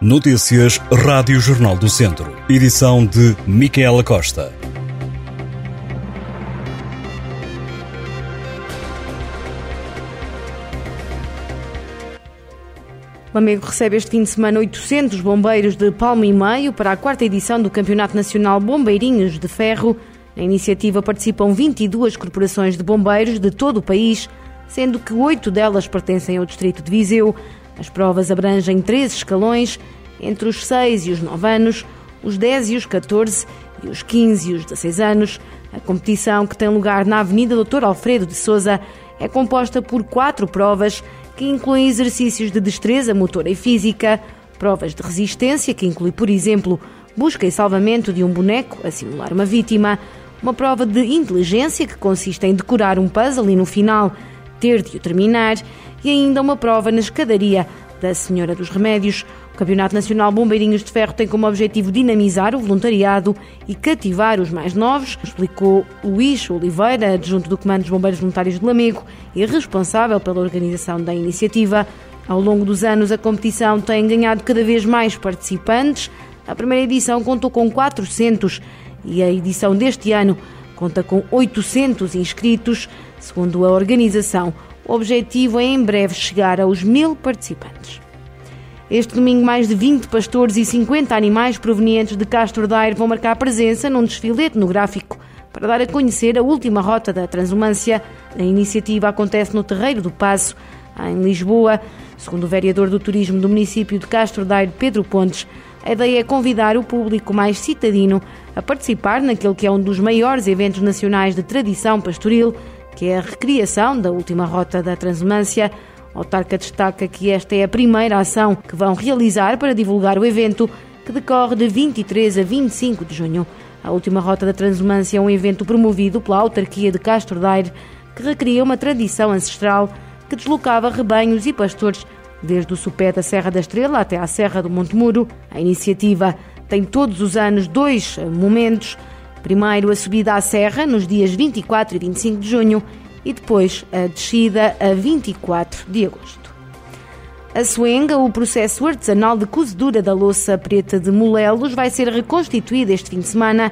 Notícias Rádio Jornal do Centro. Edição de Micaela Costa. Lamego recebe este fim de semana 800 bombeiros de Palmo e Meio para a quarta edição do Campeonato Nacional Bombeirinhos de Ferro. Na iniciativa participam 22 corporações de bombeiros de todo o país, sendo que oito delas pertencem ao distrito de Viseu. As provas abrangem três escalões, entre os 6 e os 9 anos, os 10 e os 14 e os 15 e os 16 anos. A competição, que tem lugar na Avenida Doutor Alfredo de Souza, é composta por quatro provas que incluem exercícios de destreza motora e física, provas de resistência, que inclui, por exemplo, busca e salvamento de um boneco a simular uma vítima, uma prova de inteligência, que consiste em decorar um puzzle e, no final, ter de o terminar, e ainda uma prova na escadaria da Senhora dos Remédios. O Campeonato Nacional Bombeirinhos de Ferro tem como objetivo dinamizar o voluntariado e cativar os mais novos, explicou Luís Oliveira, adjunto do Comando dos Bombeiros Voluntários de Lamego e responsável pela organização da iniciativa. Ao longo dos anos, a competição tem ganhado cada vez mais participantes. A primeira edição contou com 400 e a edição deste ano conta com 800 inscritos. Segundo a organização, o objetivo é em breve chegar aos mil participantes. Este domingo, mais de 20 pastores e 50 animais provenientes de Castro Daire vão marcar presença num desfile etnográfico para dar a conhecer a última rota da Transumância. A iniciativa acontece no Terreiro do Passo, em Lisboa. Segundo o vereador do turismo do município de Castro Daire, Pedro Pontes, a ideia é convidar o público mais citadino a participar naquele que é um dos maiores eventos nacionais de tradição pastoril, que é a recriação da última rota da Transumância. O autarca destaca que esta é a primeira ação que vão realizar para divulgar o evento, que decorre de 23 a 25 de junho. A última rota da Transumância é um evento promovido pela autarquia de Castro Daire, que recria uma tradição ancestral que deslocava rebanhos e pastores desde o sopé da Serra da Estrela até à Serra do Monte Muro. A iniciativa tem todos os anos dois momentos. Primeiro, a subida à Serra, nos dias 24 e 25 de junho, e depois a descida a 24 de agosto. A Suenga, o processo artesanal de cozedura da louça preta de Molelos, vai ser reconstituído este fim de semana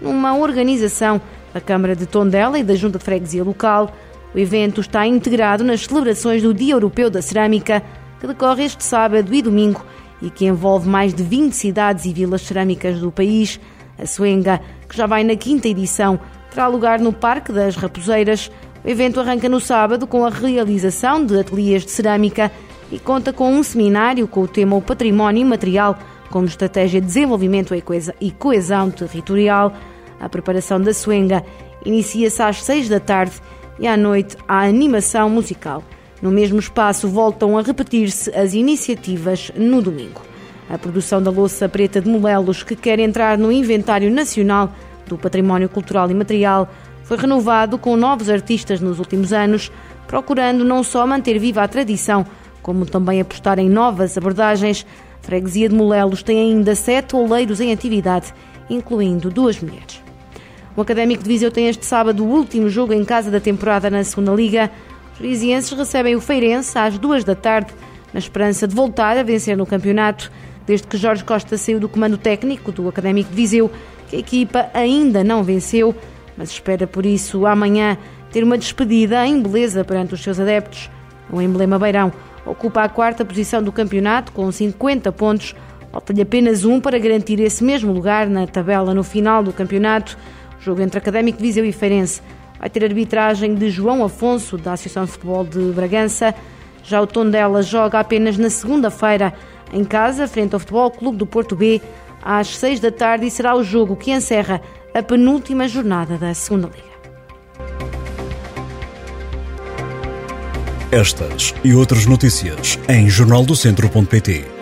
numa organização da Câmara de Tondela e da Junta de Freguesia Local. O evento está integrado nas celebrações do Dia Europeu da Cerâmica, que decorre este sábado e domingo e que envolve mais de 20 cidades e vilas cerâmicas do país. A Suenga, que já vai na quinta edição, terá lugar no Parque das Raposeiras. O evento arranca no sábado com a realização de ateliês de cerâmica e conta com um seminário com o tema O Património Imaterial como estratégia de desenvolvimento e coesão territorial. A preparação da Suenga inicia-se às seis da tarde e à noite há animação musical. No mesmo espaço voltam a repetir-se as iniciativas no domingo. A produção da louça preta de Molelos, que quer entrar no Inventário Nacional do Património Cultural e Material, foi renovado com novos artistas nos últimos anos, procurando não só manter viva a tradição, como também apostar em novas abordagens. A freguesia de Molelos tem ainda sete oleiros em atividade, incluindo duas mulheres. O Académico de Viseu tem este sábado o último jogo em casa da temporada na Segunda Liga. Os vizienses recebem o Feirense às duas da tarde, na esperança de voltar a vencer no campeonato. Desde que Jorge Costa saiu do comando técnico do Académico de Viseu, que a equipa ainda não venceu, mas espera por isso amanhã ter uma despedida em beleza perante os seus adeptos. O emblema Beirão ocupa a quarta posição do campeonato com 50 pontos. Falta-lhe apenas um para garantir esse mesmo lugar na tabela no final do campeonato. O jogo entre Académico de Viseu e Feirense vai ter arbitragem de João Afonso, da Associação de Futebol de Bragança. Já o Tondela joga apenas na segunda-feira, em casa, frente ao Futebol Clube do Porto B, às seis da tarde, e será o jogo que encerra a penúltima jornada da Segunda Liga. Estas e outras notícias em jornaldocentro.pt